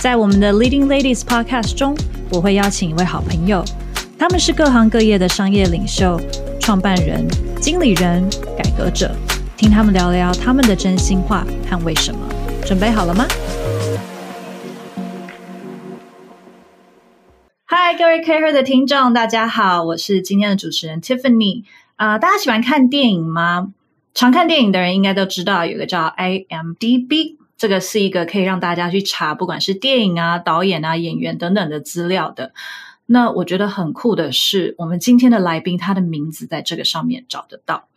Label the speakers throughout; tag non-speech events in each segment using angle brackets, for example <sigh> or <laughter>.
Speaker 1: 在我们的 Leading Ladies Podcast 中，我会邀请一位好朋友，他们是各行各业的商业领袖、创办人、经理人、改革者，听他们聊聊他们的真心话和为什么。准备好了吗？嗨，各位 Care 的听众，大家好，我是今天的主持人 Tiffany。啊、大家喜欢看电影吗？常看电影的人应该都知道，有个叫 IMDB，这个是一个可以让大家去查，不管是电影啊、导演啊、演员等等的资料的。那我觉得很酷的是，我们今天的来宾，他的名字在这个上面找得到。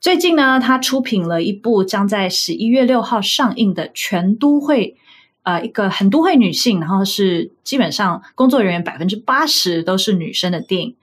Speaker 1: 最近呢，他出品了一部将在十一月六号上映的全都会。呃，一个很都会女性，然后是基本上工作人员百分之八十都是女生的电影。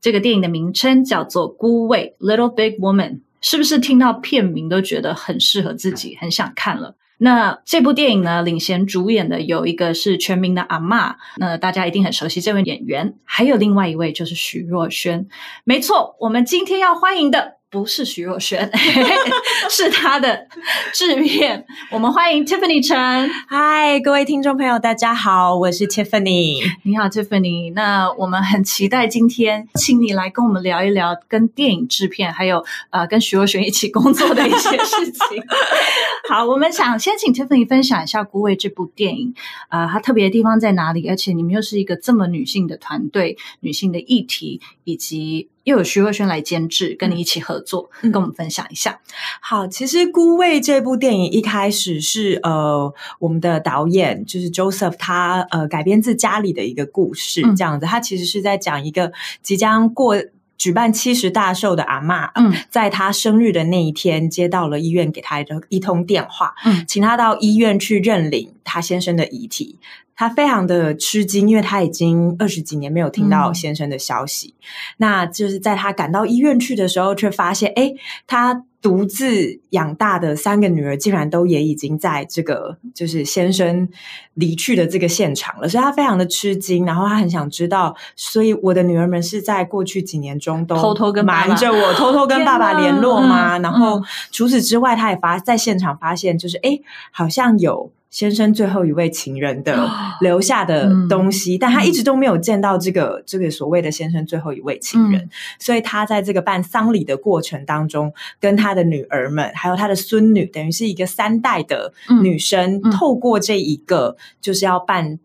Speaker 1: 这个电影的名称叫做《孤味》（Little Big Woman），是不是听到片名都觉得很适合自己，很想看了？那这部电影呢，领衔主演的有一个是全民的阿嬷，那大家一定很熟悉这位演员，还有另外一位就是徐若瑄。没错，我们今天要欢迎的不是徐若瑄，<laughs> 是她的制片。我们欢迎 Tiffany 陈。
Speaker 2: 嗨，各位听众朋友，大家好，我是 Tiffany。
Speaker 1: 你好，Tiffany。那我们很期待今天请你来跟我们聊一聊跟电影制片，还有呃跟徐若瑄一起工作的一些事情。<laughs> 好，我们想先请 Tiffany 分享一下《孤味》这部电影，啊、它特别的地方在哪里？而且你们又是一个这么女性的团队，女性的议题，以及又有徐若瑄来监制，跟你一起合作，
Speaker 2: 嗯
Speaker 1: 跟我们分享一下。
Speaker 2: 好，其实《孤味》这部电影一开始是呃，我们的导演就是 Joseph，他呃改编自家里的一个故事，
Speaker 1: 嗯
Speaker 2: 这样子。他其实是在讲一个即将过。举办七十大寿的阿妈，
Speaker 1: 嗯
Speaker 2: 在她生日的那一天，接到了医院给她的一通电话，
Speaker 1: 嗯
Speaker 2: 请她到医院去认领她先生的遗体。她非常的吃惊，因为她已经二十几年没有听到
Speaker 1: 嗯
Speaker 2: 先生的消息。那就是在她赶到医院去的时候，却发现，哎，他独自养大的三个女儿，竟然都也已经在这个就是先生离去的这个现场了，所以她非常的吃惊，然后她很想知道，所以我的女儿们是在过去几年中都
Speaker 1: 偷偷跟
Speaker 2: 瞒着我，<laughs> 偷偷跟爸爸联络吗？然后
Speaker 1: 嗯
Speaker 2: 除此之外，她也发在现场发现，就是哎，好像有。先生最后一位情人的 <gasps> 留下的东西，但他一直都没有见到这个这个所谓的先生最后一位情人，
Speaker 1: 嗯。
Speaker 2: 所以他在这个办丧礼的过程当中，跟他的女儿们，还有他的孙女，等于是一个三代的女生，
Speaker 1: 嗯。
Speaker 2: 透过这一个就是要办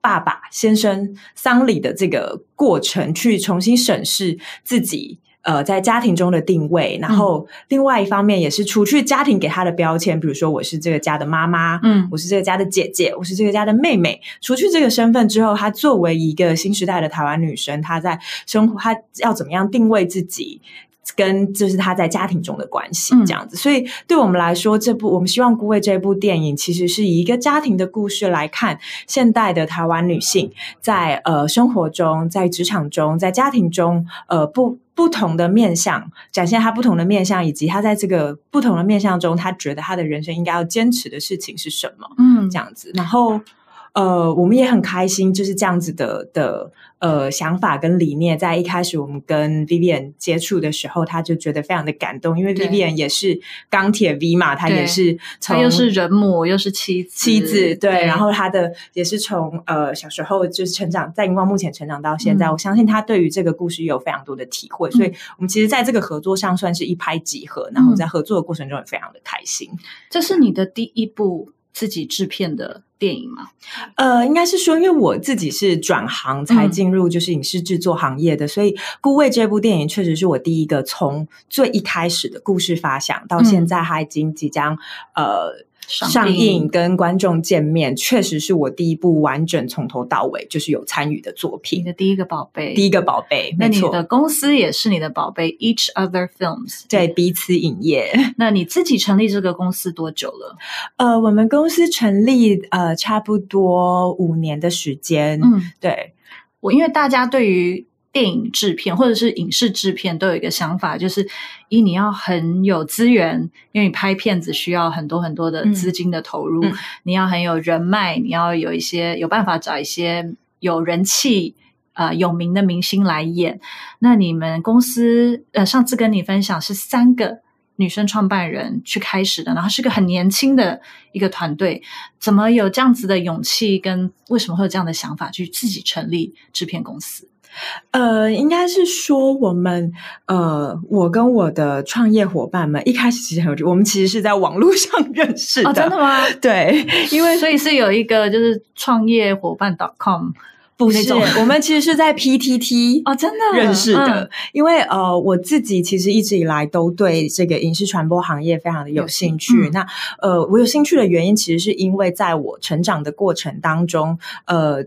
Speaker 2: 爸爸先生丧礼的这个过程，去重新审视自己。呃，在家庭中的定位，然后另外一方面也是除去家庭给他的标签，比如说我是这个家的妈妈，
Speaker 1: 嗯
Speaker 2: 我是这个家的姐姐，我是这个家的妹妹。除去这个身份之后，她作为一个新时代的台湾女生，她在生活，她要怎么样定位自己？跟就是他在家庭中的关系
Speaker 1: 嗯。
Speaker 2: 这样子，所以对我们来说，这部我们希望《孤味》这部电影其实是以一个家庭的故事来看现代的台湾女性在呃生活中、在职场中、在家庭中呃不不同的面相，展现她不同的面相，以及她在这个不同的面相中，她觉得她的人生应该要坚持的事情是什么。
Speaker 1: 嗯。
Speaker 2: 这样子，然后呃，我们也很开心，就是这样子的的呃想法跟理念，在一开始我们跟 Vivian 接触的时候，他就觉得非常的感动，因为 Vivian 也是钢铁 V 嘛，他也是
Speaker 1: 又是人母，又是妻子，
Speaker 2: 妻子对，然后他的也是从呃小时候就是成长在荧光幕前成长到现在，
Speaker 1: 嗯
Speaker 2: 我相信他对于这个故事有非常多的体会，所以我们其实在这个合作上算是一拍即合，然后在合作的过程中也非常的开心。
Speaker 1: 这是你的第一部自己制片的电影吗？
Speaker 2: 呃，应该是说，因为我自己是转行才进入就是影视制作行业的，所以《孤味》这部电影确实是我第一个从最一开始的故事发想到现在，它已经即将呃上映跟观众见面，确实是我第一部完整从头到尾就是有参与的作品。
Speaker 1: 你的第一个宝贝，
Speaker 2: 第一个宝贝，
Speaker 1: 那，你的公司也是你的宝贝，Each Other Films。
Speaker 2: 对彼此影业。<laughs>
Speaker 1: 那你自己成立这个公司多久了？
Speaker 2: 呃，我们公司成立呃差不多五年的时间。
Speaker 1: 嗯，
Speaker 2: 对，
Speaker 1: 我因为大家对于电影制片或者是影视制片都有一个想法，就是一你要很有资源，因为你拍片子需要很多很多的资金的投入，
Speaker 2: 嗯嗯
Speaker 1: 你要很有人脉，你要有一些有办法找一些有人气。呃，有名的明星来演。那你们公司呃，上次跟你分享是三个女生创办人去开始的，然后是个很年轻的一个团队，怎么有这样子的勇气？跟为什么会有这样的想法去自己成立制片公司？
Speaker 2: 呃，应该是说我们呃，我跟我的创业伙伴们一开始其实很有趣，我们其实是在网络上 <laughs> 认识的。
Speaker 1: 哦，真的吗？
Speaker 2: 对，<laughs> 因为
Speaker 1: 所以是有一个就是创业伙伴 .com
Speaker 2: 不是我们其实是在 PTT
Speaker 1: 哦，真的
Speaker 2: 认识的，
Speaker 1: 嗯
Speaker 2: 因为呃，我自己其实一直以来都对这个影视传播行业非常的有兴趣。
Speaker 1: 嗯
Speaker 2: 那呃，我有兴趣的原因，其实是因为在我成长的过程当中，呃。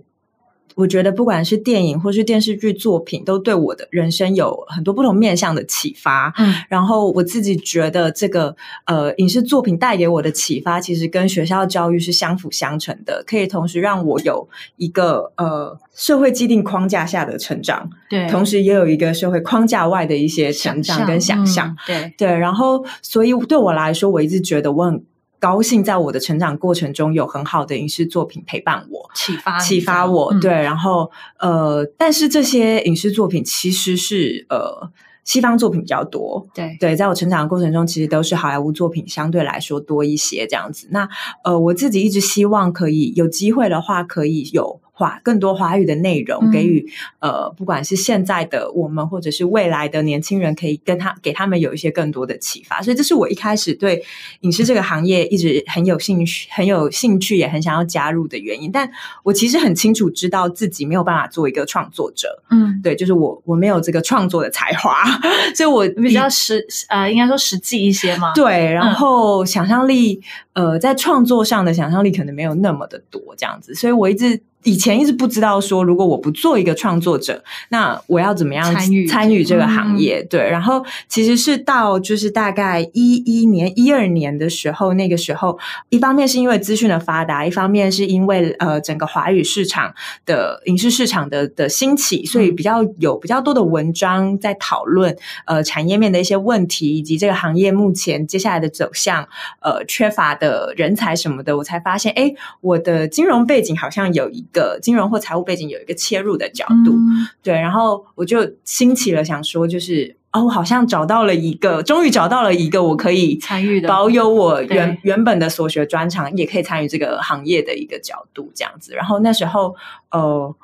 Speaker 2: 我觉得不管是电影或是电视剧作品，都对我的人生有很多不同面向的启发。
Speaker 1: 嗯
Speaker 2: 然后我自己觉得，这个呃影视作品带给我的启发，其实跟学校教育是相辅相成的，可以同时让我有一个呃社会既定框架下的成长，
Speaker 1: 对，
Speaker 2: 同时也有一个社会框架外的一些成长跟想象。
Speaker 1: 嗯对，
Speaker 2: 对，然后所以对我来说，我一直觉得我很高兴，在我的成长过程中有很好的影视作品陪伴我。
Speaker 1: 启发
Speaker 2: 启发我，
Speaker 1: 嗯
Speaker 2: 对，然后呃，但是这些影视作品其实是呃西方作品比较多，
Speaker 1: 对
Speaker 2: 对，在我成长的过程中，其实都是好莱坞作品相对来说多一些这样子。那呃，我自己一直希望可以有机会的话，可以有华更多华语的内容，
Speaker 1: 嗯
Speaker 2: 给予呃，不管是现在的我们，或者是未来的年轻人，可以跟他给他们有一些更多的启发。所以这是我一开始对影视这个行业一直很有兴趣、很有兴趣，也很想要加入的原因。但我其实很清楚知道自己没有办法做一个创作者，
Speaker 1: 嗯，
Speaker 2: 对，就是我我没有这个创作的才华，<laughs> 所以我
Speaker 1: 比较实呃，应该说实际一些嘛。
Speaker 2: 对，然
Speaker 1: 嗯
Speaker 2: 后想象力，呃，在创作上的想象力可能没有那么的多，这样子，所以我一直以前一直不知道说，如果我不做一个创作者，那我要怎么样
Speaker 1: 参与
Speaker 2: 参与这个
Speaker 1: 嗯
Speaker 2: 行业？对，然后其实是到就是大概一一年、一二年的时候，那个时候，一方面是因为资讯的发达，一方面是因为呃整个华语市场的影视市场的的兴起，所以
Speaker 1: 嗯
Speaker 2: 比较有比较多的文章在讨论呃产业面的一些问题，以及这个行业目前接下来的走向，呃缺乏的人才什么的，我才发现，哎，我的金融背景好像有一个金融或财务背景有一个切入的角度，
Speaker 1: 嗯
Speaker 2: 对，然后我就兴起了想说，就是哦，我好像找到了一个，终于找到了一个我可以
Speaker 1: 参与的
Speaker 2: 保有我原原本的所学专长，也可以参与这个行业的一个角度，这样子。然后那时候，呃。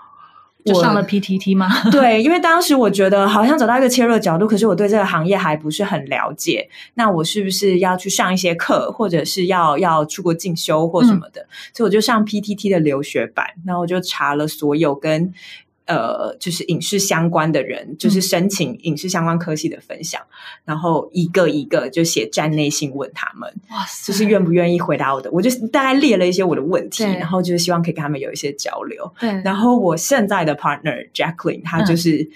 Speaker 2: 我
Speaker 1: 就上了 PTT 吗？<laughs> <laughs>
Speaker 2: 对，因为当时我觉得好像找到一个切入的角度，可是我对这个行业还不是很了解。那我是不是要去上一些课，或者是要要出国进修或什么的？所以我就上 PTT 的留学版，然后我就查了所有跟呃就是影视相关的人，就是申请影视相关科系的分享，然后一个一个就写站内信问他们。
Speaker 1: 哇塞，
Speaker 2: 就是愿不愿意回答我的，我就大概列了一些我的问题，然后就是希望可以跟他们有一些交流。
Speaker 1: 对，
Speaker 2: 然后我现在的 partner Jacqueline，她就是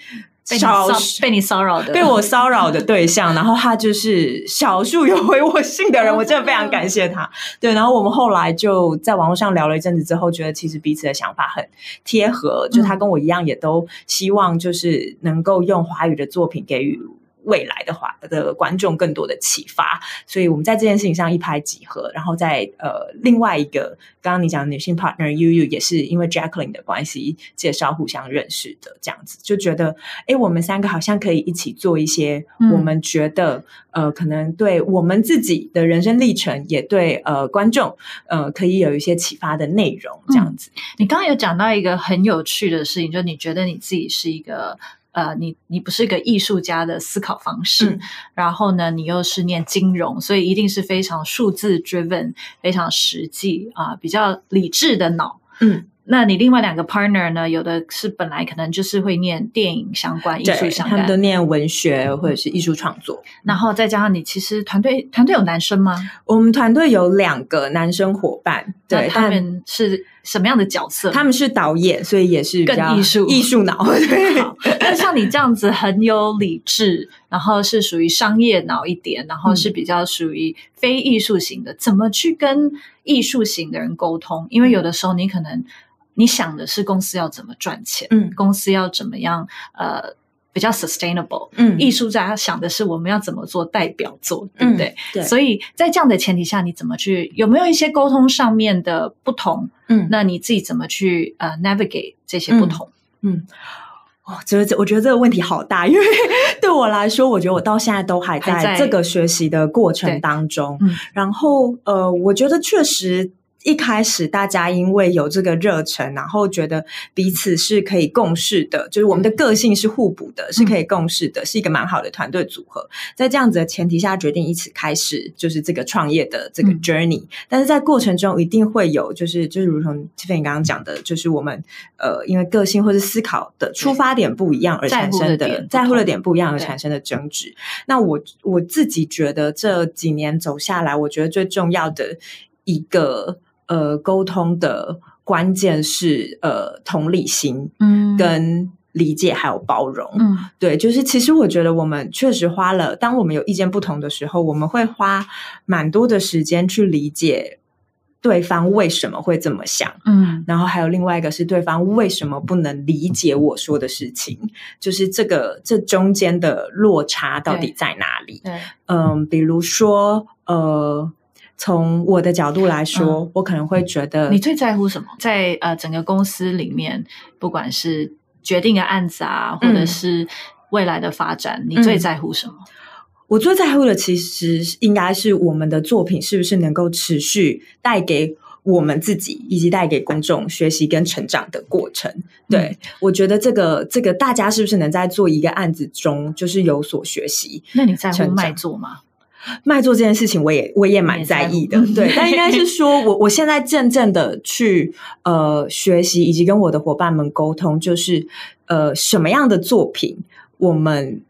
Speaker 2: 少
Speaker 1: 骚被你骚扰的，
Speaker 2: 被我骚扰的对象，然后他就是少数有回我信的人，
Speaker 1: 哦
Speaker 2: 我真的非常感谢他。对，然后我们后来就在网络上聊了一阵子之后，觉得其实彼此的想法很贴合，就他跟我一样，也都希望就是能够用华语的作品给予。未来的话的观众更多的启发，所以我们在这件事情上一拍即合。然后在呃另外一个刚刚你讲的女性 partner Yu Yu 也是因为 Jacqueline 的关系介绍互相认识的，这样子就觉得哎，我们三个好像可以一起做一些
Speaker 1: 嗯
Speaker 2: 我们觉得、呃可能对我们自己的人生历程，也对呃观众呃可以有一些启发的内容，这样子。
Speaker 1: 你刚刚有讲到一个很有趣的事情，就你觉得你自己是一个呃，你你不是一个艺术家的思考方式，
Speaker 2: 嗯
Speaker 1: 然后呢，你又是念金融，所以一定是非常数字 driven、非常实际啊、比较理智的脑。
Speaker 2: 嗯，
Speaker 1: 那你另外两个 partner 呢？有的是本来可能就是会念电影相关、艺术
Speaker 2: 对，
Speaker 1: 相
Speaker 2: 他们都，念文学或者是艺术创作。
Speaker 1: 然后再加上你其实团队团队有男生吗？
Speaker 2: 我们团队有两个男生伙伴，对，
Speaker 1: 他
Speaker 2: 但
Speaker 1: 们是什么样的角色？
Speaker 2: 他们是导演，所以也是
Speaker 1: 更艺术
Speaker 2: 艺术脑。<laughs> 对，
Speaker 1: 那像你这样子很有理智，然后是属于商业脑一点，然后
Speaker 2: 嗯
Speaker 1: 是比较属于非艺术型的，怎么去跟艺术型的人沟通？因为有的时候你可能你想的是公司要怎么赚钱，
Speaker 2: 嗯
Speaker 1: 公司要怎么样呃比较 sustainable，
Speaker 2: 嗯
Speaker 1: 艺术家想的是我们要怎么做代表作，对不对？
Speaker 2: 嗯对
Speaker 1: 所以在这样的前提下，你怎么去有没有一些沟通上面的不同？
Speaker 2: 嗯
Speaker 1: 那你自己怎么去呃 navigate 这些不同？
Speaker 2: 嗯。哦，这这，我觉得这个问题好大，因为 <laughs> 对我来说，我觉得我到现在都还
Speaker 1: 还在
Speaker 2: 在这个学习的过程
Speaker 1: 对
Speaker 2: 当中。
Speaker 1: 嗯
Speaker 2: 然后，呃，我觉得确实一开始大家因为有这个热忱，然后觉得彼此是可以共事的，就是我们的个性是互补的，是可以共事的，是一个蛮好的团队组合。在这样子的前提下，决定一起开始就是这个创业的这个
Speaker 1: 嗯
Speaker 2: journey。但是在过程中一定会有，就是就是如同 Tiffany 刚刚讲的，就是我们呃因为个性或是思考的出发点不一样而产生
Speaker 1: 的
Speaker 2: 在乎的点不一样而
Speaker 1: 对
Speaker 2: 产生的争执。那我我自己觉得这几年走下来，我觉得最重要的一个呃沟通的关键是呃同理心
Speaker 1: 嗯
Speaker 2: 跟理解还有包容。
Speaker 1: 嗯
Speaker 2: 对，就是其实我觉得我们确实花了，当我们有意见不同的时候，我们会花蛮多的时间去理解对方为什么会这么想。
Speaker 1: 嗯
Speaker 2: 然后还有另外一个是对方为什么不能理解我说的事情，就是这个这中间的落差到底在哪里？
Speaker 1: 对，
Speaker 2: 嗯，比如说呃，从我的角度来说，我可能会觉得
Speaker 1: 嗯你最在乎什么？在呃整个公司里面，不管是决定的案子啊，或者
Speaker 2: 嗯
Speaker 1: 是未来的发展，你最在乎什么？
Speaker 2: 我最在乎的其实应该是我们的作品是不是能够持续带给我们自己以及带给公众学习跟成长的过程。对、我觉得这个这个大家是不是能在做一个案子中就是有所学习？
Speaker 1: 那你在乎卖座吗？
Speaker 2: 卖座这件事情，我也我也蛮在意的对。但应该是说我我现在真正的去呃学习，以及跟我的伙伴们沟通，就是呃什么样的作品，我们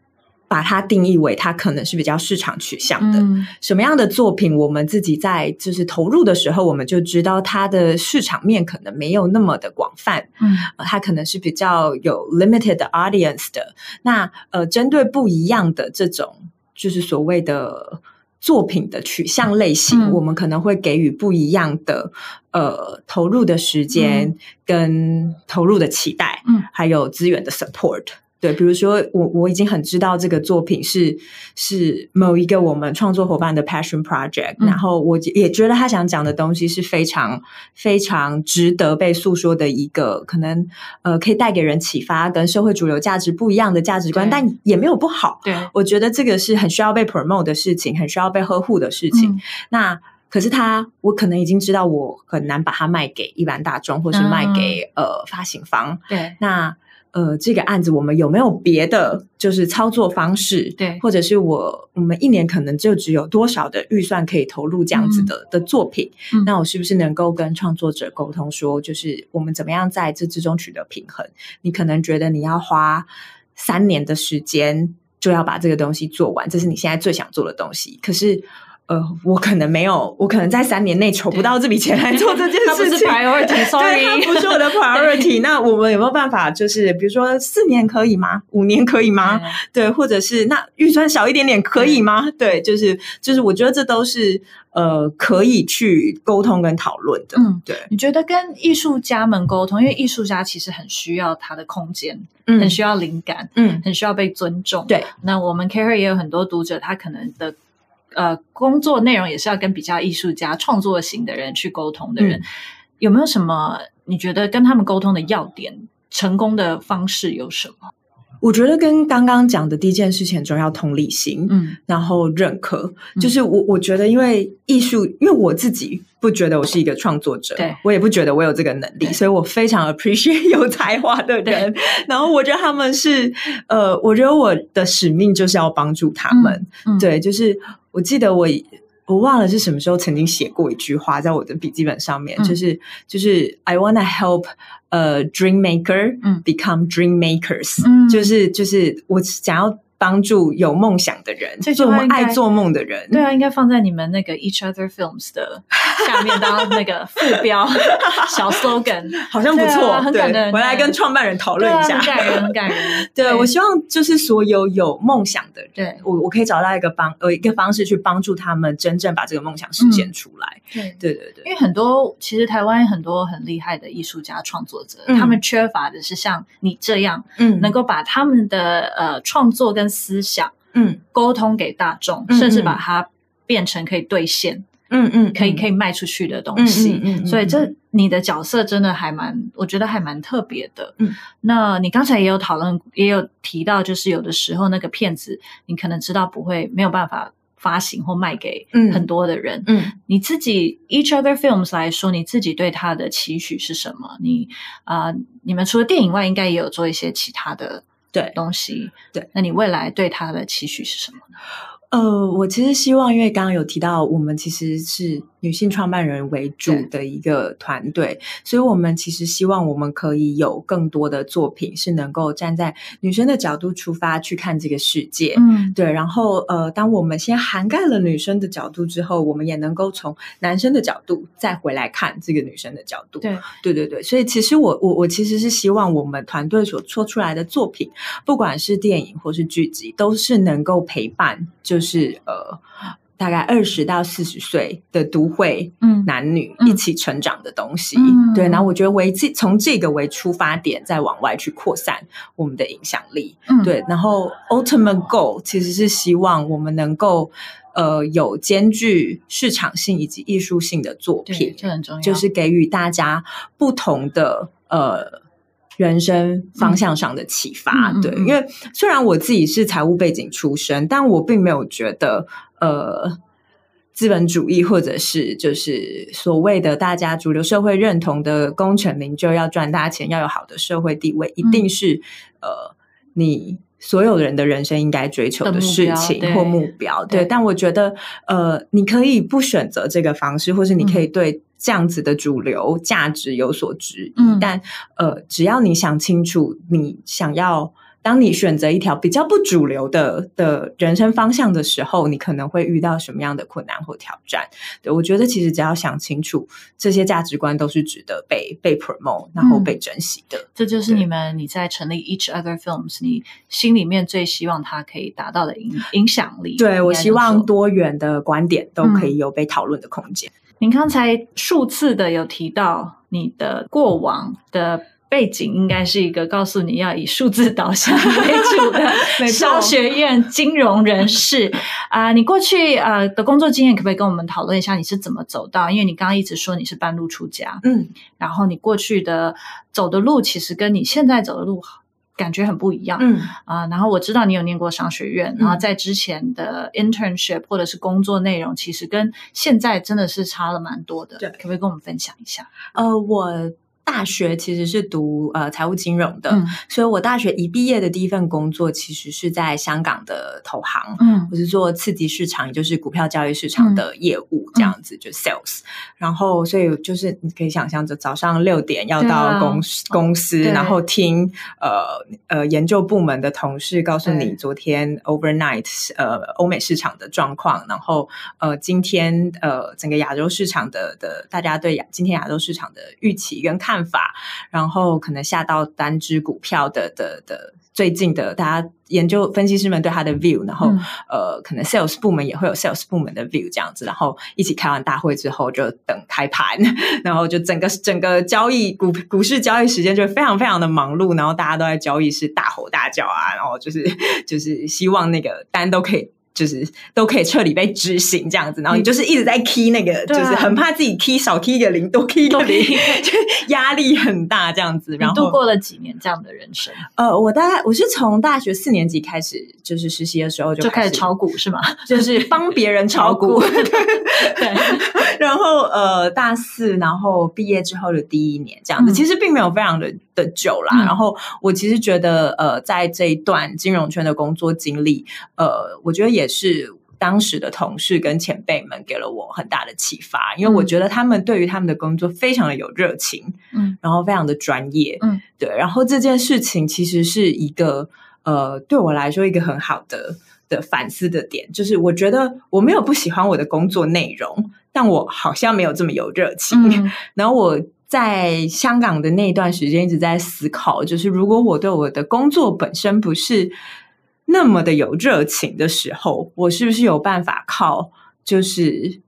Speaker 2: 把它定义为它可能是比较市场取向的。
Speaker 1: 嗯
Speaker 2: 什么样的作品，我们自己在就是投入的时候，我们就知道它的市场面可能没有那么的广泛，
Speaker 1: 嗯
Speaker 2: 呃它可能是比较有 limited audience 的。那呃，针对不一样的这种，就是所谓的作品的取向类型，
Speaker 1: 嗯。
Speaker 2: 我们可能会给予不一样的呃投入的时间跟投入的期待，
Speaker 1: 嗯，
Speaker 2: 还有资源的 support。对，比如说我我已经很知道这个作品是是某一个我们创作伙伴的 passion project，、
Speaker 1: 嗯
Speaker 2: 然后我也觉得他想讲的东西是非常非常值得被诉说的一个可能呃可以带给人启发跟社会主流价值不一样的价值观，但也没有不好。
Speaker 1: 对，
Speaker 2: 我觉得这个是很需要被 promote 的事情，很需要被呵护的事情。
Speaker 1: 嗯
Speaker 2: 那可是他，我可能已经知道，我很难把它卖给一般大众，或是卖给、呃发行方。
Speaker 1: 对
Speaker 2: 那呃，这个案子我们有没有别的就是操作方式？
Speaker 1: 对
Speaker 2: 或者是我我们一年可能就只有多少的预算可以投入这样子的、的作品？
Speaker 1: 嗯
Speaker 2: 那我是不是能够跟创作者沟通说，就是我们怎么样在这之中取得平衡？你可能觉得你要花三年的时间就要把这个东西做完，这是你现在最想做的东西，可是。呃，我可能没有，我可能在三年内筹不到这笔钱来做这件 <laughs> 事情。<laughs> 对，它不是我的 priority。<laughs> 那我们有没有办法，就是比如说四年可以吗？五年可以吗？对，或者是那预算少一点点可以吗？对，就是就是，我觉得这都是呃可以去沟通跟讨论的。
Speaker 1: 嗯，
Speaker 2: 对，
Speaker 1: 你觉得跟艺术家们沟通，因为艺术家其实很需要他的空间，
Speaker 2: 嗯
Speaker 1: 很需要灵感，
Speaker 2: 嗯
Speaker 1: 很需要被尊重。
Speaker 2: 对，
Speaker 1: 那我们 Care 也有很多读者，他可能的呃工作内容也是要跟比较艺术家、创作型的人去沟通的人，
Speaker 2: 嗯
Speaker 1: 有没有什么你觉得跟他们沟通的要点？成功的方式有什么？
Speaker 2: 我觉得跟刚刚讲的第一件事情很重要，同理心。
Speaker 1: 嗯。
Speaker 2: 然后认可，
Speaker 1: 嗯。
Speaker 2: 就是我我觉得，因为艺术，因为我自己不觉得我是一个创作者，
Speaker 1: 对。
Speaker 2: 我也不觉得我有这个能力，所以我非常 appreciate <laughs> 有才华的人。然后我觉得他们是，呃，我觉得我的使命就是要帮助他们。
Speaker 1: 嗯。
Speaker 2: 对，就是我记得我我忘了是什么时候曾经写过一句话在我的笔记本上面，
Speaker 1: 嗯
Speaker 2: 就是就是 I wanna help 呃 dream maker
Speaker 1: 嗯。
Speaker 2: become dream makers，、
Speaker 1: 嗯。
Speaker 2: 就是就是我想要帮助有梦想的人，
Speaker 1: 这句
Speaker 2: 做梦
Speaker 1: 话应该
Speaker 2: 爱做梦的人，
Speaker 1: 对啊，应该放在你们那个 Each Other Films 的下面当那个副标 <laughs> 小 slogan，
Speaker 2: 好像不错，
Speaker 1: 很感人
Speaker 2: 回来跟创办人讨论一下
Speaker 1: 很。感人，很感人。<laughs>
Speaker 2: 对，我希望就是所有有梦想的人，
Speaker 1: 对
Speaker 2: 我我可以找到一个帮呃一个方式去帮助他们真正把这个梦想实现出来。
Speaker 1: 对。
Speaker 2: 对对对，
Speaker 1: 因为很多其实台湾很多很厉害的艺术家创作者，
Speaker 2: 嗯
Speaker 1: 他们缺乏的是像你这样
Speaker 2: 嗯
Speaker 1: 能够把他们的呃创作跟思想
Speaker 2: 嗯
Speaker 1: 沟通给大众，
Speaker 2: 嗯
Speaker 1: 甚至
Speaker 2: 嗯
Speaker 1: 把它变成可以兑现、
Speaker 2: 嗯嗯，
Speaker 1: 可以可
Speaker 2: 以，
Speaker 1: 卖出去的东西。
Speaker 2: 嗯
Speaker 1: 所以这你的角色真的还蛮，我觉得还蛮特别的。
Speaker 2: 嗯，
Speaker 1: 那你刚才也有讨论，也有提到，就是有的时候那个骗子，你可能知道不会没有办法发行或卖给
Speaker 2: 嗯
Speaker 1: 很多的人。
Speaker 2: 嗯
Speaker 1: 你自己 Each Other Films 来说，你自己对它的期许是什么？你啊、呃你们除了电影外，应该也有做一些其他的
Speaker 2: 对
Speaker 1: 东西。
Speaker 2: 对，
Speaker 1: 那你未来对他的期许是什么呢？
Speaker 2: 呃，我其实希望，因为刚刚有提到，我们其实是女性创办人为主的一个团队，所以我们其实希望我们可以有更多的作品是能够站在女生的角度出发去看这个世界。
Speaker 1: 嗯，
Speaker 2: 对，然后呃，当我们先涵盖了女生的角度之后，我们也能够从男生的角度再回来看这个女生的角度。
Speaker 1: 对，
Speaker 2: 对对对，所以其实我我我其实是希望我们团队所做出来的作品，不管是电影或是剧集，都是能够陪伴，就是呃。大概二十到四十岁的都会
Speaker 1: 嗯
Speaker 2: 男女
Speaker 1: 嗯
Speaker 2: 一起成长的东西，
Speaker 1: 嗯
Speaker 2: 对。然后我觉得为这从这个为出发点，再往外去扩散我们的影响力。
Speaker 1: 嗯，
Speaker 2: 对，然后 ultimate goal 其实是希望我们能够呃有兼具市场性以及艺术性的作，品，
Speaker 1: 这很重要。
Speaker 2: 就是给予大家不同的呃。人生方向上的启发，对，因为虽然我自己是财务背景出身，但我并没有觉得呃资本主义或者是就是所谓的大家主流社会认同的功成名就，要赚大钱，要有好的社会地位，一
Speaker 1: 嗯。
Speaker 2: 定是、呃你所有人的人生应该追求的事情或目标。对，
Speaker 1: 对
Speaker 2: 但我觉得呃，你可以不选择这个方式，或是你可以对这样子的主流价值有所质疑，
Speaker 1: 嗯
Speaker 2: 但呃，只要你想清楚，你想要。当你选择一条比较不主流的的人生方向的时候，你可能会遇到什么样的困难或挑战？对我觉得，其实只要想清楚，这些价值观都是值得被被 promote，然后
Speaker 1: 嗯
Speaker 2: 被珍惜的。
Speaker 1: 这就是你们你在成立 Each Other Films，你心里面最希望它可以达到的影影响力。
Speaker 2: 对我希望多元的观点都可以有被讨论的空间。
Speaker 1: 您刚才数次的有提到你的过往的背景，应该是一个告诉你要以数字导向为主的 <laughs> 商学院金融人士。啊、你过去呃的工作经验，可不可以跟我们讨论一下你是怎么走到？因为你刚刚一直说你是半路出家，
Speaker 2: 嗯，
Speaker 1: 然后你过去的走的路其实跟你现在走的路感觉很不一样。
Speaker 2: 嗯
Speaker 1: 啊、然后我知道你有念过商学院，
Speaker 2: 嗯
Speaker 1: 然后在之前的 internship 或者是工作内容，其实跟现在真的是差了蛮多的。
Speaker 2: 对
Speaker 1: 可不可以跟我们分享一下？
Speaker 2: 呃，我大学其实是读呃财务金融的，
Speaker 1: 嗯。
Speaker 2: 所以我大学一毕业的第一份工作其实是在香港的投行。
Speaker 1: 嗯。
Speaker 2: 我是做次级市场，也就是股票交易市场的业务，这样子、就 sales。然后，所以就是你可以想象着早上六点要到公司、公司，然后听呃呃研究部门的同事告诉你昨天 overnight 呃欧美市场的状况，然后呃今天呃整个亚洲市场的的大家对亚今天亚洲市场的预期跟看法，然后可能下到单只股票的的的最近的大家研究分析师们对它的 view，然后、
Speaker 1: 嗯
Speaker 2: 呃可能 sales 部门也会有 sales 部门的 view 这样子，然后一起开完大会之后就等开盘，<laughs> 然后就整个整个交易股股市交易时间就非常非常的忙碌，然后大家都在交易室大吼大叫啊，然后就是 <laughs> 就是希望那个单都可以。就是都可以彻底被执行这样子，然后你就是一直在 key 那个，就是很怕自己 key 少 key 一个零，多 key 一个零，<laughs> 就压力很大这样子。然后
Speaker 1: 度过了几年这样的人生，
Speaker 2: 呃，我大概我是从大学四年级开始，就是实习的时候
Speaker 1: 就开始炒股是吗？<laughs>
Speaker 2: 就是帮别人炒股。<laughs>
Speaker 1: 对，
Speaker 2: 然后呃，大四，然后毕业之后的第一年这样子，
Speaker 1: 嗯
Speaker 2: 其实并没有非常的的久啦。
Speaker 1: 嗯
Speaker 2: 然后我其实觉得呃，在这一段金融圈的工作经历，呃，我觉得也是当时的同事跟前辈们给了我很大的启发，因为我觉得他们对于他们的工作非常的有热情，
Speaker 1: 嗯，
Speaker 2: 然后非常的专业，
Speaker 1: 嗯，
Speaker 2: 对，然后这件事情其实是一个呃，对我来说一个很好的的反思的点，就是我觉得我没有不喜欢我的工作内容，但我好像没有这么有热情，
Speaker 1: 嗯。<laughs>
Speaker 2: 然后我在香港的那一段时间一直在思考，就是如果我对我的工作本身不是那么的有热情的时候，我是不是有办法靠就是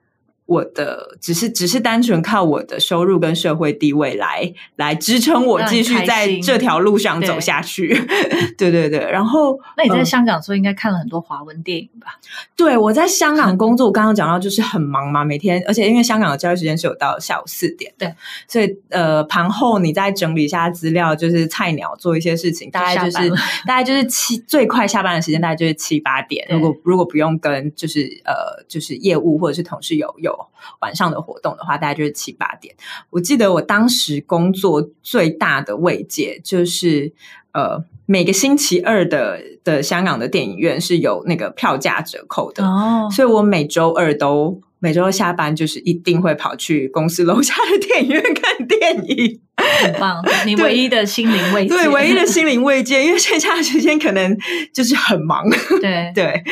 Speaker 2: 我的只是只是单纯靠我的收入跟社会地位来来支撑我继续在这条路上走下去？<laughs> 对对对，然后
Speaker 1: 那你在
Speaker 2: 呃
Speaker 1: 香港的时候应该看了很多华文电影吧？
Speaker 2: 对，我在香港工作，我刚刚讲到就是很忙嘛，每天，而且因为香港的交易时间是有到下午四点，
Speaker 1: 对，
Speaker 2: 所以呃，盘后你再整理一下资料，就是菜鸟做一些事情，大概就是 <laughs> 大概就是七最快下班的时间，大概就是七八点。如果如果不用跟就是呃就是业务或者是同事有有晚上的活动的话，大概就是七八点。我记得我当时工作最大的慰藉就是呃。每个星期二的的香港的电影院是有那个票价折扣的，
Speaker 1: 哦，
Speaker 2: 所以我每周二都每周二下班就是一定会跑去公司楼下的电影院看电影，
Speaker 1: 很棒，你唯一的心灵慰藉，
Speaker 2: 对，唯一的心灵慰藉，因为剩下的时间可能就是很忙，
Speaker 1: 对。<laughs>
Speaker 2: 对，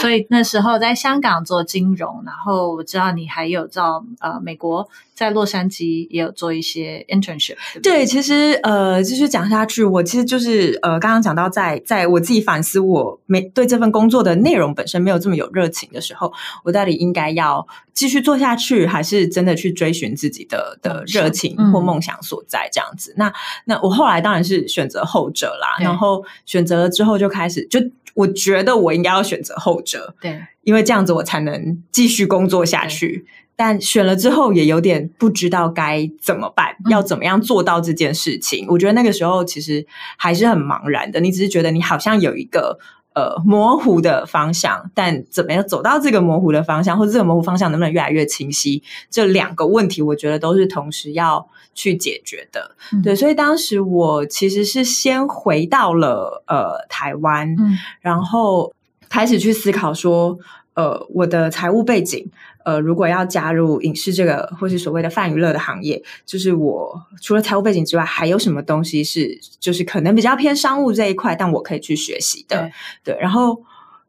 Speaker 1: 所以那时候在香港做金融，然后我知道你还有在呃美国，在洛杉矶也有做一些 internship，对对
Speaker 2: 对，其实呃，继续讲下去，我其实就是呃，刚刚讲到在在我自己反思我没对这份工作的内容本身没有这么有热情的时候，我到底应该要继续做下去，还是真的去追寻自己的的热情
Speaker 1: 嗯。
Speaker 2: 或梦想所在这样子？那那我后来当然是选择后者啦，然后选择了之后就开始就我觉得我应该要选择后者，
Speaker 1: 对，
Speaker 2: 因为这样子我才能继续工作下去。但选了之后也有点不知道该怎么办，
Speaker 1: 嗯
Speaker 2: 要怎么样做到这件事情。我觉得那个时候其实还是很茫然的，你只是觉得你好像有一个呃模糊的方向，但怎么样走到这个模糊的方向，或者这个模糊方向能不能越来越清晰，这两个问题我觉得都是同时要去解决的。
Speaker 1: 嗯
Speaker 2: 对，所以当时我其实是先回到了呃台湾，
Speaker 1: 嗯
Speaker 2: 然后开始去思考说，呃，我的财务背景，呃，如果要加入影视这个或是所谓的泛娱乐的行业，就是我除了财务背景之外，还有什么东西是就是可能比较偏商务这一块，但我可以去学习的，对，然后。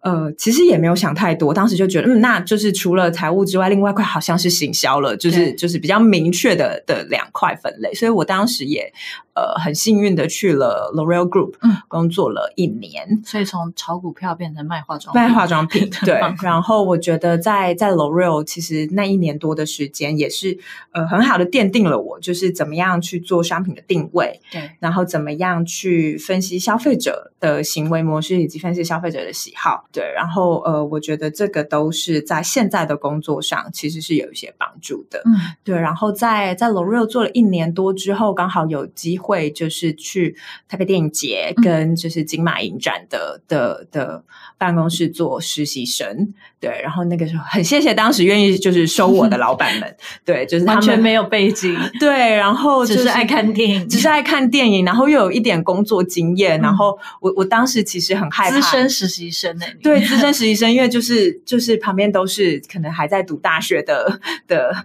Speaker 2: 呃，其实也没有想太多，当时就觉得，嗯，那就是除了财务之外，另外一块好像是行销了，就是就是比较明确的的两块分类，所以我当时也呃很幸运的去了 L'Oreal Group，
Speaker 1: 嗯，
Speaker 2: 工作了一年，
Speaker 1: 所以从炒股票变成卖化妆品，
Speaker 2: 卖化妆品，对。然后我觉得在在 L'Oreal 其实那一年多的时间，也是呃很好的奠定了我就是怎么样去做商品的定位，
Speaker 1: 对，
Speaker 2: 然后怎么样去分析消费者的行为模式，以及分析消费者的喜好，对。然后呃，我觉得这个都是在现在的工作上其实是有一些帮助的，
Speaker 1: 嗯。
Speaker 2: 对，然后在在 L'Oreal 做了一年多之后，刚好有机会就是去台北电影节
Speaker 1: 嗯。
Speaker 2: 跟就是金马影展的、的的办公室做实习生，对，然后那个时候很谢谢当时愿意就是收我的老板们，<laughs> 对，就是他们
Speaker 1: 完全没有背景，
Speaker 2: 对，然后、就是
Speaker 1: 只爱看电影，
Speaker 2: 只是爱看电影，然后又有一点工作经验，
Speaker 1: 嗯
Speaker 2: 然后我我当时其实很害怕
Speaker 1: 资深实习生呢、你
Speaker 2: 对，资深实习生，因为就是就是旁边都是可能还在读大学的的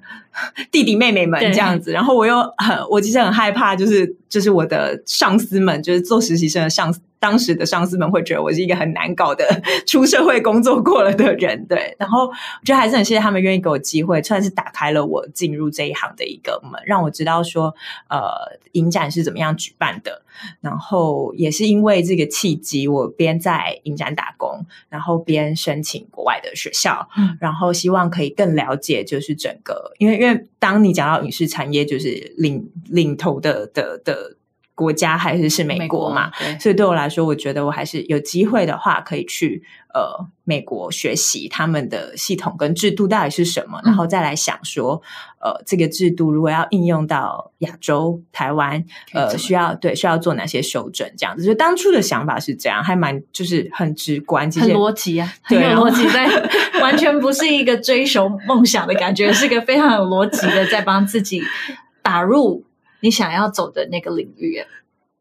Speaker 2: 弟弟妹妹们这样子，然后我又很我其实很害怕，就是就是我的上司们，就是做实习生的上司。当时的上司们会觉得我是一个很难搞的出社会工作过了的人，对。然后我觉得还是很谢谢他们愿意给我机会，算是打开了我进入这一行的一个门，让我知道说，呃，影展是怎么样举办的。然后也是因为这个契机，我边在影展打工，然后边申请国外的学校，
Speaker 1: 嗯
Speaker 2: 然后希望可以更了解，就是整个，因为因为当你讲到影视产业，就是领领头的的的国家还是是美国嘛，，
Speaker 1: 对，
Speaker 2: 所以对我来说，我觉得我还是有机会的话，可以去呃美国学习他们的系统跟制度到底是什么，
Speaker 1: 嗯
Speaker 2: 然后再来想说，呃，这个制度如果要应用到亚洲、台湾，呃，需要对需要做哪些修正，这样子。就当初的想法是这样，还蛮就是很直观，其
Speaker 1: 很
Speaker 2: 实
Speaker 1: 逻辑啊，很有逻辑，在完全不是一个追求梦想的感觉，是个非常有逻辑的，在帮自己打入你想要走的那个领域。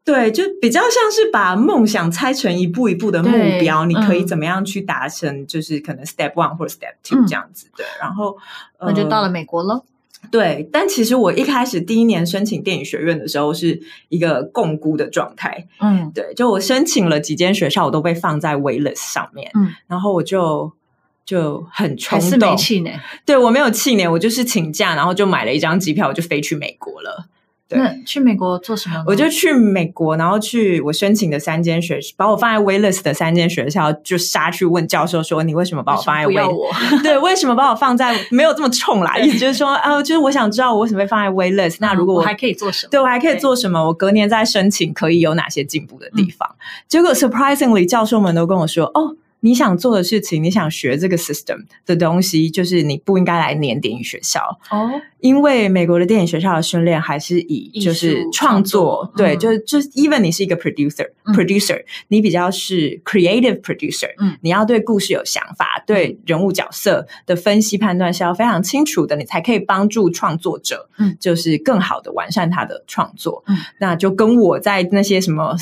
Speaker 2: 对，就比较像是把梦想拆成一步一步的目标，你可以
Speaker 1: 嗯
Speaker 2: 怎么样去达成？就是可能 step one 或者 step two
Speaker 1: 嗯
Speaker 2: 这样子。的，然后
Speaker 1: 那就到了
Speaker 2: 呃
Speaker 1: 美国了。
Speaker 2: 对，但其实我一开始第一年申请电影学院的时候是一个共估的状态。
Speaker 1: 嗯
Speaker 2: 对，就我申请了几间学校，我都被放在 waitlist 上面，
Speaker 1: 嗯，
Speaker 2: 然后我就就很冲
Speaker 1: 还是
Speaker 2: 动
Speaker 1: 没，气馁。
Speaker 2: 对我没有气馁，我就是请假，然后就买了一张机票，我就飞去美国了。对
Speaker 1: 那去美国做什么？
Speaker 2: 我就去美国，然后去我申请的三间学校，把我放在 waitlist 的三间学校，就杀去问教授说：“你为什么把我放在
Speaker 1: 为什么
Speaker 2: wait？”
Speaker 1: 不要我？
Speaker 2: 对，<laughs> 为什么把我放在没有这么冲啦？意思就是说，啊，就是我想知道我为什么被放在 waitlist。那如果我
Speaker 1: 还可以做什么？
Speaker 2: 对我还可以做什么？我隔年再申请可以有哪些进步的地方？结果 surprisingly，教授们都跟我说：“哦，你想做的事情，你想学这个 system 的东西，就是你不应该来念电影学校，
Speaker 1: 哦，
Speaker 2: 因为美国的电影学校的训练还是以就是创作，对，
Speaker 1: 嗯。
Speaker 2: 就是就是 even 你是一个 producer、
Speaker 1: 嗯。
Speaker 2: producer，你比较是 creative producer，
Speaker 1: 嗯。
Speaker 2: 你要对故事有想法，对人物角色的分析判断是要非常清楚的，你才可以帮助创作者，
Speaker 1: 嗯。
Speaker 2: 就是更好的完善他的创作。
Speaker 1: 嗯。
Speaker 2: 那就跟我在那些什么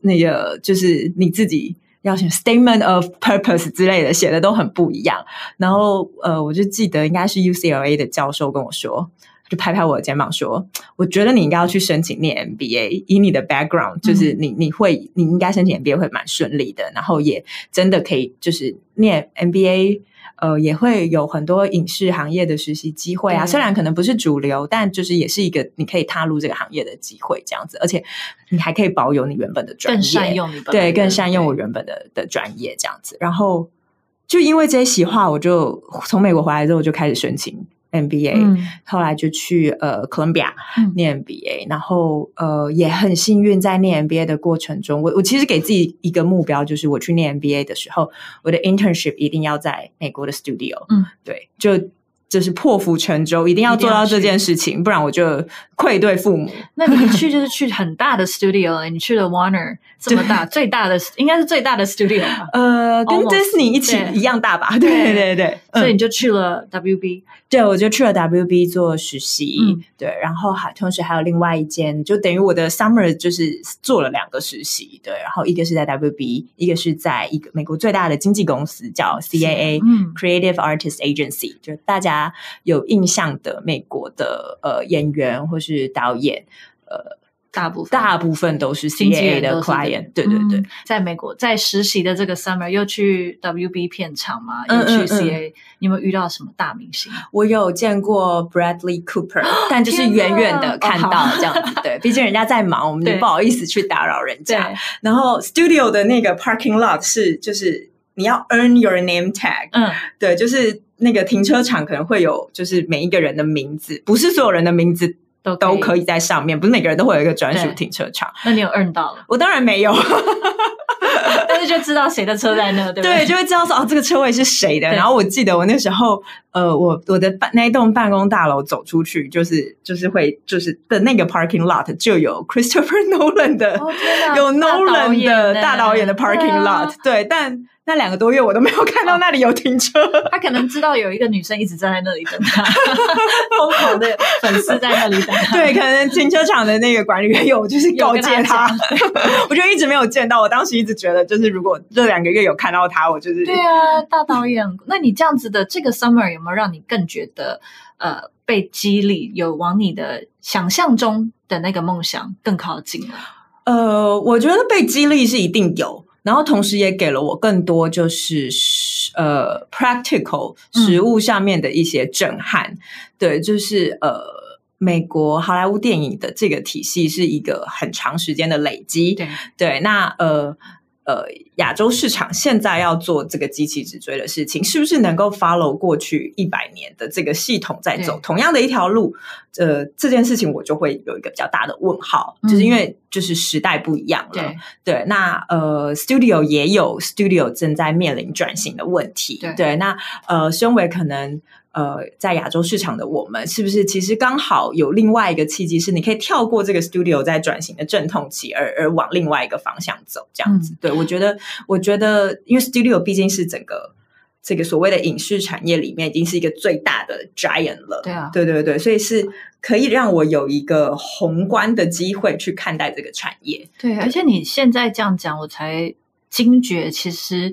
Speaker 2: 那个，就是你自己。要写 statement of purpose 之类的，写的都很不一样。然后呃，我就记得应该是 UCLA 的教授跟我说，就拍拍我的肩膀说：“我觉得你应该要去申请念 MBA，以你的 background，就是你你会你应该申请 MBA 会蛮顺利的，然后也真的可以就是念 MBA。”呃，也会有很多影视行业的实习机会啊，虽然可能不是主流，但就是也是一个你可以踏入这个行业的机会，这样子，而且你还可以保有你原本的专业，
Speaker 1: 更善用
Speaker 2: 对，更善用我原本的的专业这样子。然后就因为这些喜话，我就从美国回来之后就开始申请 MBA，、
Speaker 1: 嗯。
Speaker 2: 后来就去呃哥伦比亚
Speaker 1: 嗯
Speaker 2: 念 MBA，、然后呃也很幸运在念 MBA 的过程中，我我其实给自己一个目标，就是我去念 MBA 的时候，我的 internship 一定要在美国的 studio，
Speaker 1: 嗯，
Speaker 2: 对，就。就是破釜沉舟，一定要做到这件事情，不然我就愧对父母。
Speaker 1: 那你一去就是去很大的 studio，了你去了 Warner <laughs> 这么大，最大的应该是最大的 studio 吧？
Speaker 2: 呃，跟 Disney 一起一样大吧？
Speaker 1: 对
Speaker 2: 对对对，嗯
Speaker 1: 所以你就去了 WB。
Speaker 2: 对，我就去了 WB 做实习，
Speaker 1: 嗯
Speaker 2: 对，然后还同时还有另外一间，就等于我的 summer 就是做了两个实习，对，然后一个是在 WB，一个是在一个美国最大的经纪公司叫 CAA。
Speaker 1: 嗯
Speaker 2: Creative Artist Agency，就大家有印象的美国的呃演员或是导演，呃，
Speaker 1: 大部分。
Speaker 2: 大部分都是 CAA 的 client，对对对。
Speaker 1: 嗯，在美国在实习的这个 summer 又去 WB 片场嘛，又去 CA，你有没有遇到什么大明星？
Speaker 2: 我有见过 Bradley Cooper，<gasps> 但就是远远的看到这样子，对，毕竟人家在忙，我们就不好意思去打扰人，家。然后 studio 的那个 parking lot 是就是你要 earn your name tag，
Speaker 1: 嗯，
Speaker 2: 对，就是那个停车场可能会有就是每一个人的名字，不是所有人的名字
Speaker 1: 都。
Speaker 2: 都可以在上面，不是每个人都会有一个专属停车场。
Speaker 1: 那你有 earn 到了，
Speaker 2: 我当然没有，<laughs>
Speaker 1: 但是就知道谁的车在那，对不
Speaker 2: 对，就会知道说哦，这个车位是谁的。然后我记得我那时候，呃，我我的办那一栋办公大楼走出去，就是就是会就是的那个 parking lot 就有 Christopher <laughs> Nolan 的，
Speaker 1: 哦
Speaker 2: 有 Nolan 的大导演的
Speaker 1: 对
Speaker 2: parking
Speaker 1: 啊
Speaker 2: lot，对，但那两个多月我都没有看到那里有停车。
Speaker 1: 他可能知道有一个女生一直站在那里等他，疯狂的 <laughs> 粉丝在那里等他。
Speaker 2: 对，可能停车场的那个管理员有就是告诫
Speaker 1: 他 <laughs>
Speaker 2: 我就一直没有见到。我当时一直觉得，就是如果这两个月有看到他，我就是
Speaker 1: 对啊，大导演，那你这样子的这个 summer 有没有让你更觉得呃被激励，有往你的想象中的那个梦想更靠近了？
Speaker 2: 呃，我觉得被激励是一定有，然后同时也给了我更多就是呃 practical
Speaker 1: 嗯
Speaker 2: 实物上面的一些震撼。对，就是呃，美国好莱坞电影的这个体系是一个很长时间的累积。
Speaker 1: 对，
Speaker 2: 对，那呃。呃，亚洲市场现在要做这个机器直追的事情，是不是能够 follow 过去一百年的这个系统在走同样的一条路？呃，这件事情我就会有一个比较大的问号，
Speaker 1: 嗯
Speaker 2: 就是因为就是时代不一样了。
Speaker 1: 对，
Speaker 2: 对，那呃，studio 也有 studio 正在面临转型的问题。
Speaker 1: 对
Speaker 2: 那呃，身为可能呃在亚洲市场的我们，是不是其实刚好有另外一个契机，是你可以跳过这个 studio 在转型的阵痛期，而而往另外一个方向走，这样子。
Speaker 1: 嗯
Speaker 2: 对我觉得，我觉得，因为 studio 毕竟是整个。这个所谓的影视产业里面，已经是一个最大的 giant 了。
Speaker 1: 对啊，
Speaker 2: 对对对，所以是可以让我有一个宏观的机会去看待这个产业。
Speaker 1: 对，而且你现在这样讲，我才惊觉，其实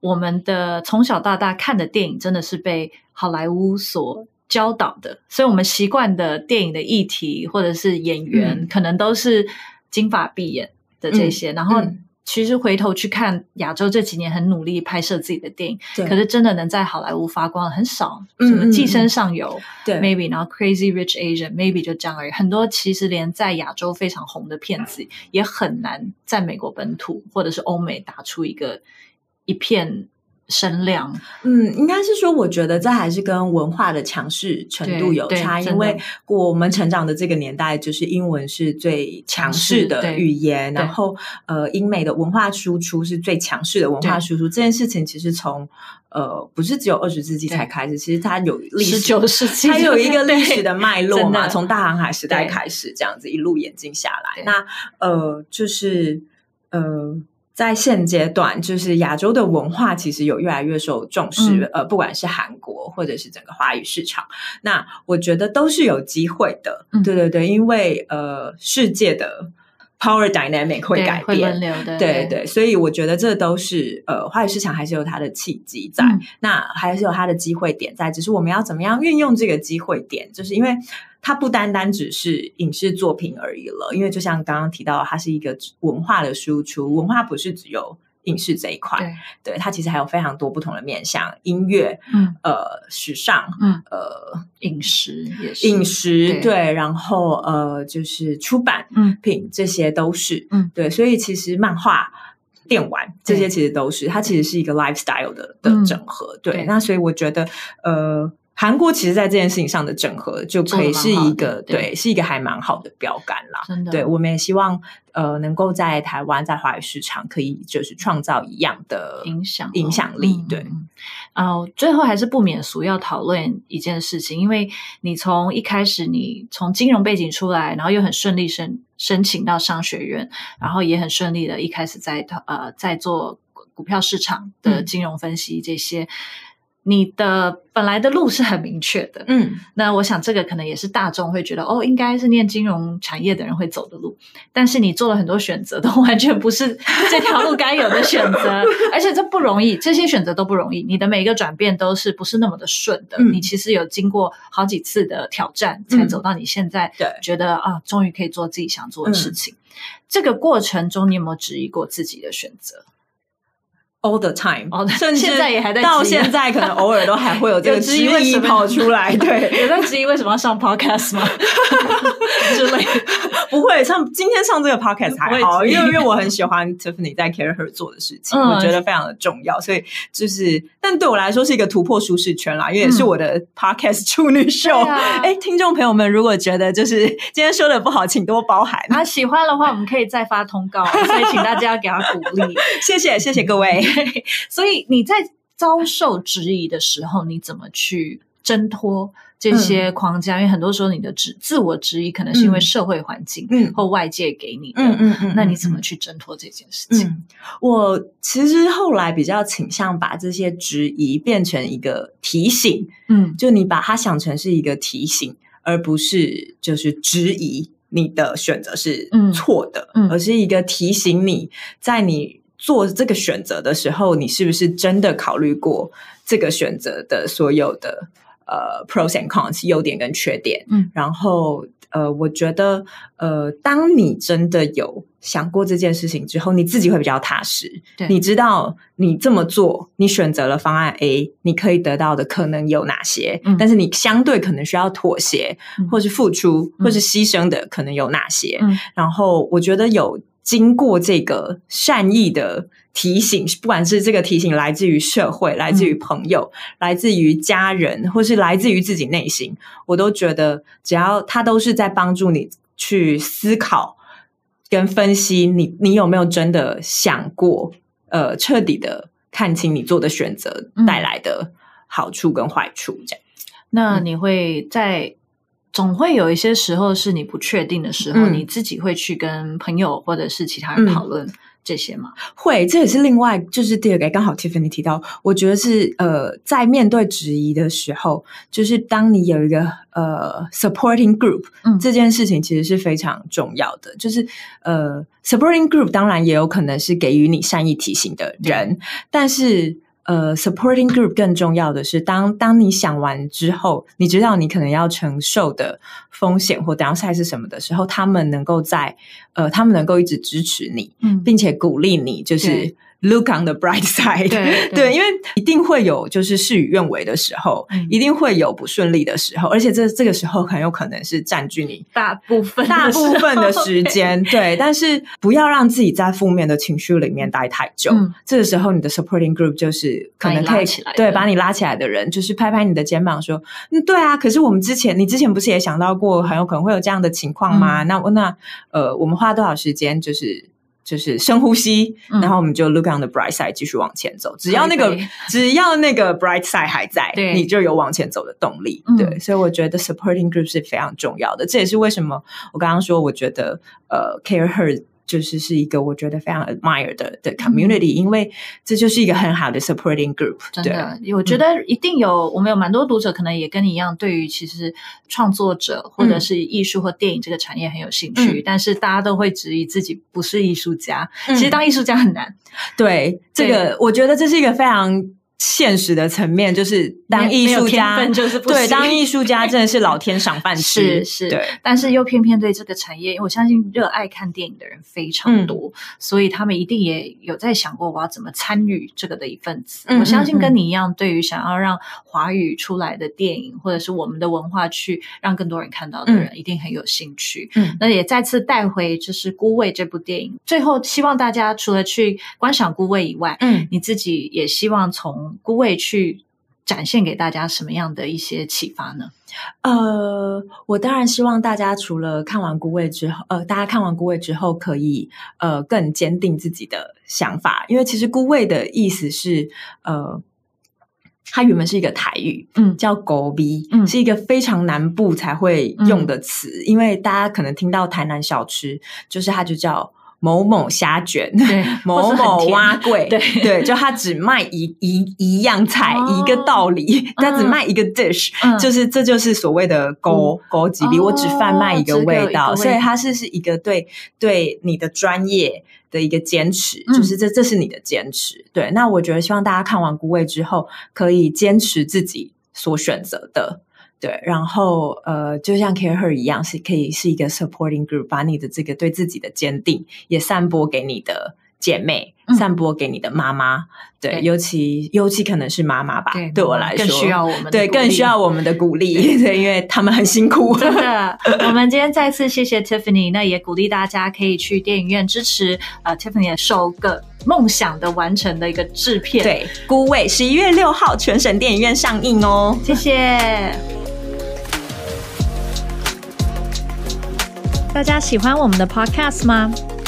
Speaker 1: 我们的从小到大看的电影，真的是被好莱坞所教导的，所以我们习惯的电影的议题或者是演员，
Speaker 2: 嗯
Speaker 1: 可能都是金发碧眼的这些，然后。
Speaker 2: 嗯
Speaker 1: 其实回头去看亚洲这几年很努力拍摄自己的电影，可是真的能在好莱坞发光很少。
Speaker 2: 嗯
Speaker 1: 什么《
Speaker 2: 嗯
Speaker 1: 寄生
Speaker 2: 嗯
Speaker 1: 上游》
Speaker 2: 对
Speaker 1: maybe，然后《Crazy Rich Asian》maybe 就这样而已。很多其实连在亚洲非常红的片子，也很难在美国本土或者是欧美打出一个一片声量。
Speaker 2: 嗯，应该是说，我觉得这还是跟文化的强势程度有差，因为我们成长的这个年代，就是英文是最强势的语言，然后呃，英美的文化输出是最强势的文化
Speaker 1: 对。
Speaker 2: 输出。这件事情其实从呃，不是只有二十世纪才
Speaker 1: 对
Speaker 2: 开始，其实它有历史
Speaker 1: 十九世纪，
Speaker 2: 它有一个历史的 <laughs> 脉络嘛，从大航海时代
Speaker 1: 对。
Speaker 2: 开始，这样子一路演进下来。那呃，就是呃，在现阶段，就是亚洲的文化其实有越来越受重视，
Speaker 1: 嗯
Speaker 2: 呃，不管是韩国或者是整个华语市场，那我觉得都是有机会的。
Speaker 1: 嗯
Speaker 2: 对对对，因为呃，世界的 power dynamic 会改变
Speaker 1: 会轮。流的，
Speaker 2: 对对，所以我觉得这都是呃，华语市场还是有它的契机在，
Speaker 1: 嗯
Speaker 2: 那还是有它的机会点在，只是我们要怎么样运用这个机会点，就是因为它不单单只是影视作品而已了，因为就像刚刚提到，它是一个文化的输出，文化不是只有影视这一块，
Speaker 1: 对，
Speaker 2: 对它其实还有非常多不同的面向，音乐、
Speaker 1: 嗯
Speaker 2: 呃，时尚，
Speaker 1: 嗯，
Speaker 2: 呃，
Speaker 1: 饮食也是
Speaker 2: 饮食
Speaker 1: 对。
Speaker 2: 对，然后呃，就是出版
Speaker 1: 嗯。
Speaker 2: 品这些都是，
Speaker 1: 嗯，
Speaker 2: 对，所以其实漫画。电玩这些其实都是，它其实是一个 lifestyle 的的
Speaker 1: 嗯
Speaker 2: 整合，对。
Speaker 1: 对。
Speaker 2: 那所以我觉得，呃，韩国其实在这件事情上的整合就可以是一个
Speaker 1: 对
Speaker 2: 对，是一个还蛮好的标杆啦。
Speaker 1: 真的
Speaker 2: 对，我们也希望呃能够在台湾在华语市场可以就是创造一样的
Speaker 1: 影响
Speaker 2: 影响力，对。
Speaker 1: 嗯嗯呃，最后还是不免俗要讨论一件事情，因为你从一开始你从金融背景出来，然后又很顺利申申请到商学院，然后也很顺利的一开始在呃在做股票市场的
Speaker 2: 嗯
Speaker 1: 金融分析这些。你的本来的路是很明确的，
Speaker 2: 嗯。
Speaker 1: 那我想这个可能也是大众会觉得哦，应该是念金融产业的人会走的路，但是你做了很多选择，都完全不是这条路该有的选择，<laughs> 而且这不容易，这些选择都不容易，你的每一个转变都是不是那么的顺的，
Speaker 2: 嗯。
Speaker 1: 你其实有经过好几次的挑战，才
Speaker 2: 嗯
Speaker 1: 走到你现在
Speaker 2: 对。
Speaker 1: 觉得啊，终于可以做自己想做的事
Speaker 2: 嗯。
Speaker 1: 情。这个过程中，你有没有质疑过自己的选择？
Speaker 2: All the time，
Speaker 1: 哦
Speaker 2: 甚至
Speaker 1: 现在也还在
Speaker 2: 到现在，可能偶尔都还会有 <laughs> 这个质
Speaker 1: 质疑
Speaker 2: 跑出来。<laughs> 对，
Speaker 1: 有在质疑为什么要上 podcast 吗？<laughs> 之类的。
Speaker 2: 不会上今天上这个 podcast 还好，因为因为我很喜欢 Tiffany 在 Care Her 做的事情，
Speaker 1: 嗯
Speaker 2: 我觉得非常的重要，所以就是，但对我来说是一个突破舒适圈啦，因为也是我的 podcast 处女秀。哎、听众朋友们，如果觉得就是今天说的不好，请多包涵。
Speaker 1: 啊，喜欢的话，我们可以再发通告，所以请大家给他鼓励。
Speaker 2: 谢谢谢谢各位。<laughs>
Speaker 1: 所以你在遭受质疑的时候，你怎么去挣脱这些框架？因为很多时候你的质自我质疑，可能是因为
Speaker 2: 嗯
Speaker 1: 社会环境、
Speaker 2: 嗯
Speaker 1: 或外界给你的。
Speaker 2: 嗯嗯嗯，
Speaker 1: 那你怎么
Speaker 2: 嗯
Speaker 1: 去挣脱这件事情？
Speaker 2: 嗯，我其实后来比较倾向把这些质疑变成一个提醒，
Speaker 1: 嗯
Speaker 2: 就你把它想成是一个提醒，而不是就是质疑你的选择是
Speaker 1: 嗯
Speaker 2: 错的，
Speaker 1: 嗯
Speaker 2: 而是一个提醒你在你做这个选择的时候，你是不是真的考虑过这个选择的所有的呃 pros and cons 优点跟缺点，
Speaker 1: 嗯，
Speaker 2: 然后。呃，我觉得，呃，当你真的有想过这件事情之后，你自己会比较踏实。
Speaker 1: 对
Speaker 2: 你知道你这么做，你选择了方案 A，你可以得到的可能有哪些？
Speaker 1: 嗯
Speaker 2: 但是你相对可能需要妥协，
Speaker 1: 嗯
Speaker 2: 或是付出，
Speaker 1: 嗯
Speaker 2: 或是牺牲的可能有哪些？
Speaker 1: 嗯
Speaker 2: 然后我觉得有经过这个善意的提醒，不管是这个提醒来自于社会、来自于朋友、来自于家人，或是来自于自己内心，我都觉得只要他都是在帮助你去思考跟分析你，你有没有真的想过，呃，彻底的看清你做的选择
Speaker 1: 嗯。
Speaker 2: 带来的好处跟坏处，这样。嗯。
Speaker 1: 那你会在总会有一些时候是你不确定的时候，
Speaker 2: 嗯
Speaker 1: 你自己会去跟朋友或者是其他人
Speaker 2: 嗯
Speaker 1: 讨论这些吗？
Speaker 2: 会，这也是另外就是第二个，刚好 Tiffany 提到，我觉得是呃，在面对质疑的时候，就是当你有一个呃 supporting group，
Speaker 1: 嗯
Speaker 2: 这件事情其实是非常重要的。就是呃 supporting group 当然也有可能是给予你善意提醒的人，但是。呃，supporting group 更重要的是，当当你想完之后，你知道你可能要承受的风险或 downside 是什么的时候，他们能够在呃，他们能够一直支持你，
Speaker 1: 嗯。
Speaker 2: 并且鼓励你，就是
Speaker 1: 对
Speaker 2: look on the bright <laughs> side。
Speaker 1: 对 <laughs>
Speaker 2: 对，因为一定会有就是事与愿违的时候，
Speaker 1: 嗯
Speaker 2: 一定会有不顺利的时候，而且这这个时候很有可能是占据你
Speaker 1: 大部分
Speaker 2: 大部分的时间。<laughs> 对，但是不要让自己在负面的情绪里面待太久。
Speaker 1: 嗯
Speaker 2: 这个时候，你的 supporting group 就是可能
Speaker 1: 把你
Speaker 2: 可以
Speaker 1: 起来
Speaker 2: 对把你拉起来的人，就是拍拍你的肩膀说：“嗯，对啊，可是我们之前你之前不是也想到过很有可能会有这样的情况吗？
Speaker 1: 嗯
Speaker 2: 那那呃，我们花多少时间就是。”就是深呼吸，
Speaker 1: 嗯
Speaker 2: 然后我们就 look on the bright side，继续往前走。只要那个 <laughs> 只要那个 bright side 还在，你就有往前走的动力。
Speaker 1: 嗯
Speaker 2: 对，所以我觉得 supporting group 是非常重要的。这也是为什么我刚刚说，我觉得呃，care her 就是是一个我觉得非常 admire 的的 community，、因为这就是一个很好的 supporting group。对，
Speaker 1: 真的，我觉得一定有，我们有蛮多读者可能也跟你一样，对于其实创作者或者是艺术或电影这个产业很有兴趣，
Speaker 2: 嗯。
Speaker 1: 但是大家都会质疑自己不是艺术家。
Speaker 2: 嗯
Speaker 1: 其实当艺术家很难，
Speaker 2: 对这个，我觉得这是一个非常现实的层面，就是当艺术家
Speaker 1: 就是不
Speaker 2: 对，当艺术家真的是老天赏饭吃，
Speaker 1: 是是
Speaker 2: 对。
Speaker 1: 但是又偏偏对这个产业，因为我相信热爱看电影的人非常多，所以他们一定也有在想过我要怎么参与这个的一份子。
Speaker 2: 嗯
Speaker 1: 我相信跟你一样，对于想要让华语出来的电影或者是我们的文化去让更多人看到的人，一定很有兴趣。
Speaker 2: 嗯
Speaker 1: 那也再次带回就是《孤味》这部电影。最后，希望大家除了去观赏《孤味》以外，
Speaker 2: 嗯，
Speaker 1: 你自己也希望从《孤位》去展现给大家什么样的一些启发呢？
Speaker 2: 呃，我当然希望大家除了看完《孤位》之后，呃，大家看完《孤位》之后可以呃更坚定自己的想法，因为其实“孤位”的意思是呃。它原本是一个台语，
Speaker 1: 嗯
Speaker 2: 叫“狗逼”，
Speaker 1: 嗯
Speaker 2: 是一个非常南部才会用的词，因为大家可能听到台南小吃，就是它就叫某某虾卷，
Speaker 1: 对 <laughs>
Speaker 2: 某某蛙贵，
Speaker 1: 对。
Speaker 2: 对，就他只卖一一一样菜，
Speaker 1: 哦。
Speaker 2: 一个道理，他只卖一个 dish，、
Speaker 1: 嗯。
Speaker 2: 就是这就是所谓的勾勾几比，
Speaker 1: 哦
Speaker 2: 我只贩卖
Speaker 1: 一个味道，
Speaker 2: 所以它是是一个对对你的专业的一个坚持，
Speaker 1: 嗯。
Speaker 2: 就是这这是你的坚持。对，那我觉得希望大家看完《孤味》之后，可以坚持自己所选择的。对，然后呃，就像 Care Her 一样，是可以是一个 supporting group，把你的这个对自己的坚定也散播给你的姐妹，
Speaker 1: 嗯
Speaker 2: 散播给你的妈妈。对，
Speaker 1: 对
Speaker 2: 尤其尤其可能是妈妈吧，
Speaker 1: 对
Speaker 2: 对我来说
Speaker 1: 更需要我们的
Speaker 2: 对，
Speaker 1: 鼓励
Speaker 2: 更需要我们的鼓励，<laughs> 对，因为他们很辛苦。<laughs>
Speaker 1: 真的，我们今天再次谢谢 Tiffany，那也鼓励大家可以去电影院支持呃 Tiffany 的首个梦想的完成的一个制片。，
Speaker 2: 对，《孤味》十一月六号全省电影院上映哦。
Speaker 1: 谢谢。大家喜欢我们的 Podcast 吗？